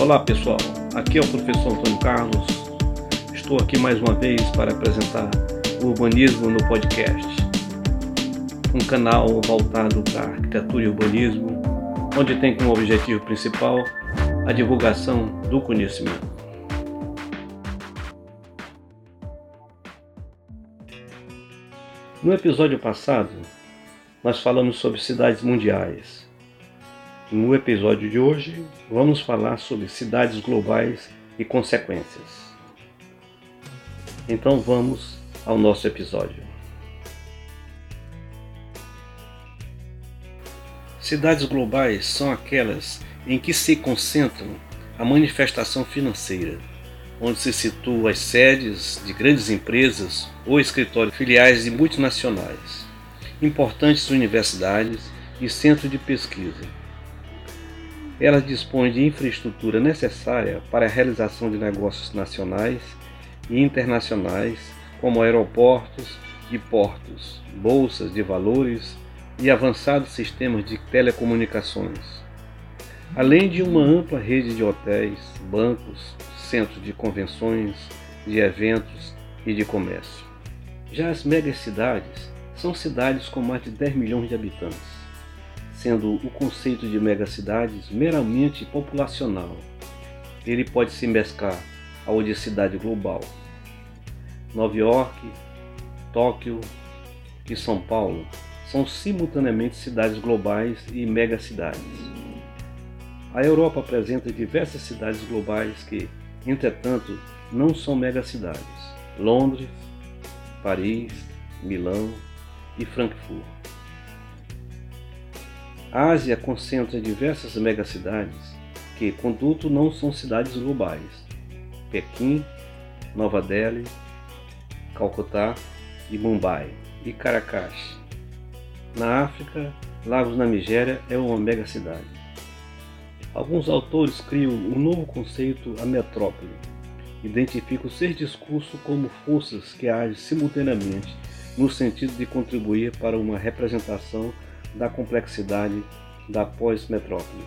Olá pessoal, aqui é o professor Antônio Carlos. Estou aqui mais uma vez para apresentar o Urbanismo no Podcast, um canal voltado para arquitetura e urbanismo, onde tem como objetivo principal a divulgação do conhecimento. No episódio passado, nós falamos sobre cidades mundiais no episódio de hoje, vamos falar sobre cidades globais e consequências. Então vamos ao nosso episódio. Cidades globais são aquelas em que se concentram a manifestação financeira, onde se situam as sedes de grandes empresas ou escritórios filiais de multinacionais, importantes universidades e centros de pesquisa ela dispõe de infraestrutura necessária para a realização de negócios nacionais e internacionais, como aeroportos e portos, bolsas de valores e avançados sistemas de telecomunicações, além de uma ampla rede de hotéis, bancos, centros de convenções, de eventos e de comércio. Já as megacidades são cidades com mais de 10 milhões de habitantes sendo o conceito de megacidades meramente populacional. Ele pode se mesclar de cidade global. Nova York, Tóquio e São Paulo são simultaneamente cidades globais e megacidades. A Europa apresenta diversas cidades globais que, entretanto, não são megacidades. Londres, Paris, Milão e Frankfurt. A Ásia concentra diversas megacidades que, contudo, não são cidades globais. Pequim, Nova Delhi, Calcutá e Mumbai e Caracas. Na África, Lagos na Nigéria é uma megacidade. Alguns autores criam um novo conceito, a metrópole. Identificam ser discurso como forças que agem simultaneamente no sentido de contribuir para uma representação da complexidade da pós-metrópole.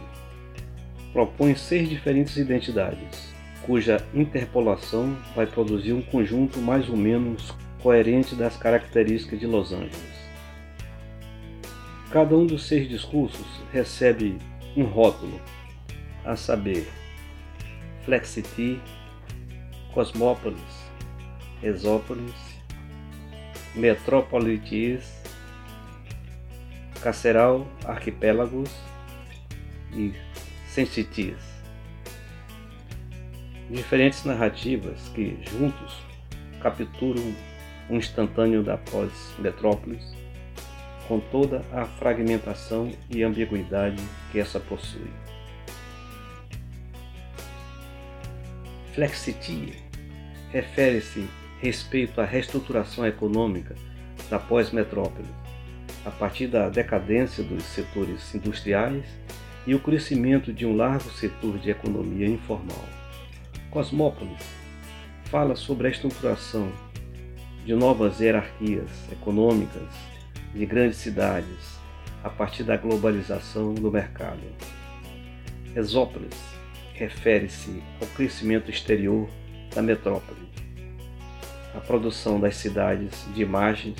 Propõe seis diferentes identidades, cuja interpolação vai produzir um conjunto mais ou menos coerente das características de Los Angeles. Cada um dos seis discursos recebe um rótulo, a saber, Flexity, Cosmópolis, Exópolis, Metropolitis Caceral, Arquipélagos e Sensitias. Diferentes narrativas que, juntos, capturam um instantâneo da pós-metrópolis com toda a fragmentação e ambiguidade que essa possui. Flexity refere-se respeito à reestruturação econômica da pós-metrópole, a partir da decadência dos setores industriais e o crescimento de um largo setor de economia informal. Cosmópolis fala sobre a estruturação de novas hierarquias econômicas de grandes cidades a partir da globalização do mercado. Exópolis refere-se ao crescimento exterior da metrópole, a produção das cidades de imagens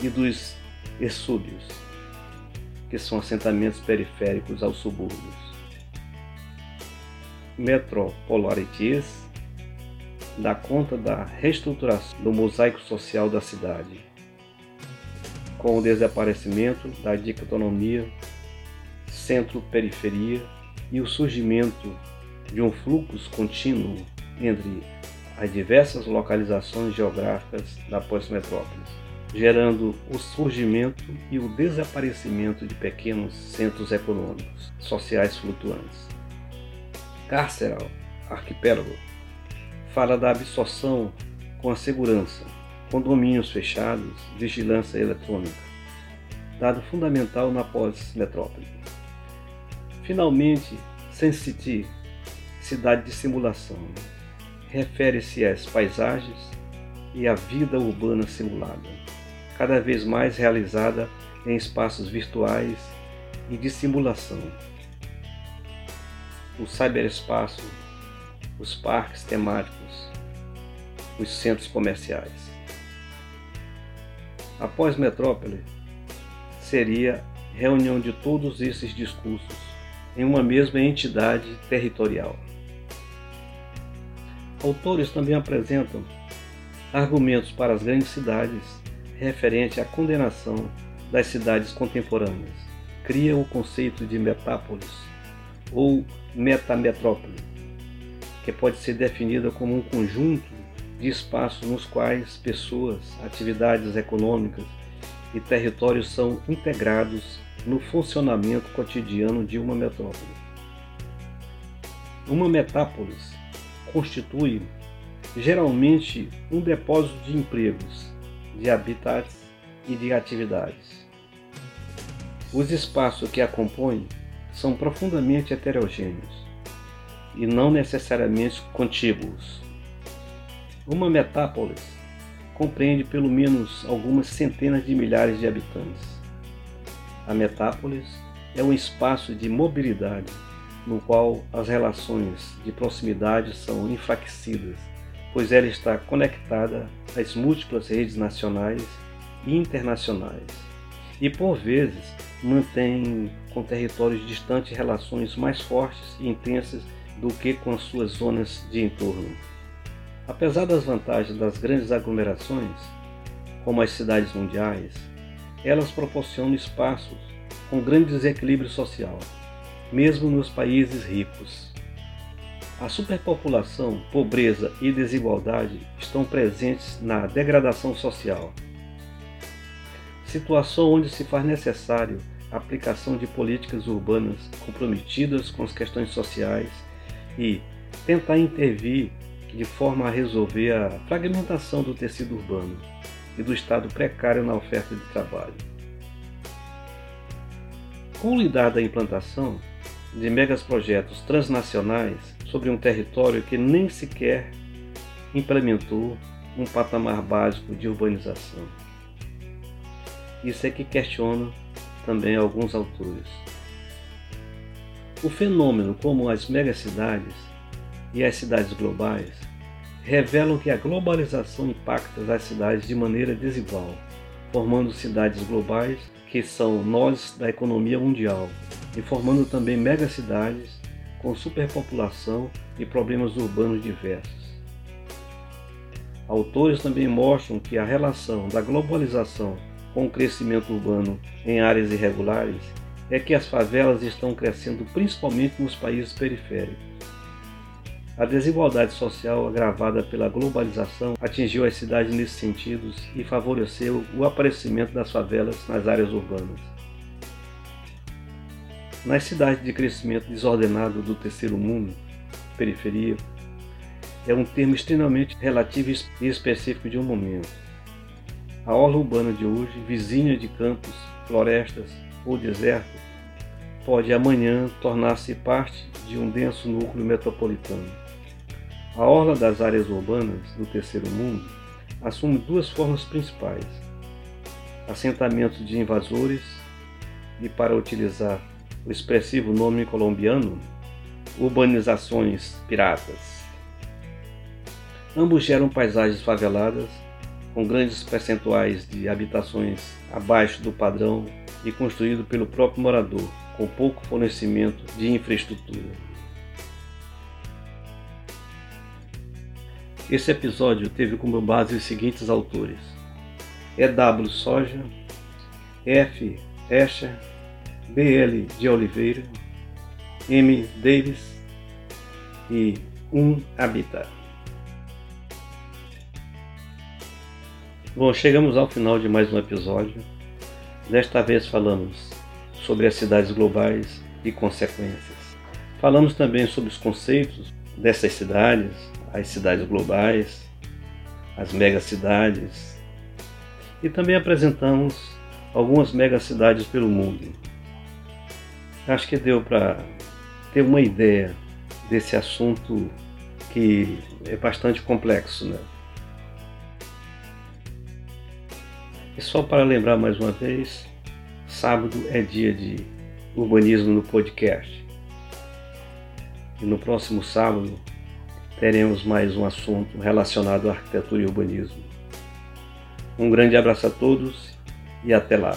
e dos Essúbios, que são assentamentos periféricos aos subúrbios. Metropolarities dá conta da reestruturação do mosaico social da cidade, com o desaparecimento da dicotomia centro-periferia e o surgimento de um fluxo contínuo entre as diversas localizações geográficas da pós-metrópole gerando o surgimento e o desaparecimento de pequenos centros econômicos, sociais flutuantes. Carceral, arquipélago, fala da absorção com a segurança, condomínios fechados, vigilância eletrônica, dado fundamental na pós-metrópole. Finalmente, Sensity, cidade de simulação, refere-se às paisagens e à vida urbana simulada cada vez mais realizada em espaços virtuais e de simulação. o cyberespaço, os parques temáticos, os centros comerciais. Após metrópole, seria reunião de todos esses discursos em uma mesma entidade territorial. Autores também apresentam argumentos para as grandes cidades referente à condenação das cidades contemporâneas. Cria o conceito de metápolis ou metametrópole, que pode ser definida como um conjunto de espaços nos quais pessoas, atividades econômicas e territórios são integrados no funcionamento cotidiano de uma metrópole. Uma metápolis constitui geralmente um depósito de empregos, de habitats e de atividades. Os espaços que a compõem são profundamente heterogêneos e não necessariamente contíguos. Uma metápolis compreende pelo menos algumas centenas de milhares de habitantes. A metápolis é um espaço de mobilidade no qual as relações de proximidade são enfraquecidas, pois ela está conectada às múltiplas redes nacionais e internacionais, e por vezes mantém com territórios distantes relações mais fortes e intensas do que com as suas zonas de entorno. Apesar das vantagens das grandes aglomerações, como as cidades mundiais, elas proporcionam espaços com grande desequilíbrio social mesmo nos países ricos. A superpopulação, pobreza e desigualdade estão presentes na degradação social. Situação onde se faz necessário a aplicação de políticas urbanas comprometidas com as questões sociais e tentar intervir de forma a resolver a fragmentação do tecido urbano e do estado precário na oferta de trabalho. Com o lidar da implantação, de megas projetos transnacionais sobre um território que nem sequer implementou um patamar básico de urbanização. Isso é que questiona também alguns autores. O fenômeno como as megacidades e as cidades globais revelam que a globalização impacta as cidades de maneira desigual, formando cidades globais que são nós da economia mundial e formando também megacidades com superpopulação e problemas urbanos diversos. Autores também mostram que a relação da globalização com o crescimento urbano em áreas irregulares é que as favelas estão crescendo principalmente nos países periféricos. A desigualdade social agravada pela globalização atingiu as cidades nesse sentido e favoreceu o aparecimento das favelas nas áreas urbanas. Nas cidades de crescimento desordenado do terceiro mundo, periferia, é um termo extremamente relativo e específico de um momento. A orla urbana de hoje, vizinha de campos, florestas ou deserto, pode amanhã tornar-se parte de um denso núcleo metropolitano. A orla das áreas urbanas do terceiro mundo assume duas formas principais: assentamentos de invasores e, para utilizar o expressivo nome colombiano, urbanizações piratas. Ambos geram paisagens faveladas, com grandes percentuais de habitações abaixo do padrão e construído pelo próprio morador, com pouco fornecimento de infraestrutura. Esse episódio teve como base os seguintes autores: E.W. Soja, F. Escher, B.L. de Oliveira, M. Davis e Um Habitat. Bom, chegamos ao final de mais um episódio. Desta vez falamos sobre as cidades globais e consequências. Falamos também sobre os conceitos dessas cidades, as cidades globais, as megacidades, e também apresentamos algumas megacidades pelo mundo. Acho que deu para ter uma ideia desse assunto que é bastante complexo, né? E só para lembrar mais uma vez, sábado é dia de urbanismo no podcast. e no próximo sábado teremos mais um assunto relacionado à arquitetura e urbanismo. Um grande abraço a todos e até lá.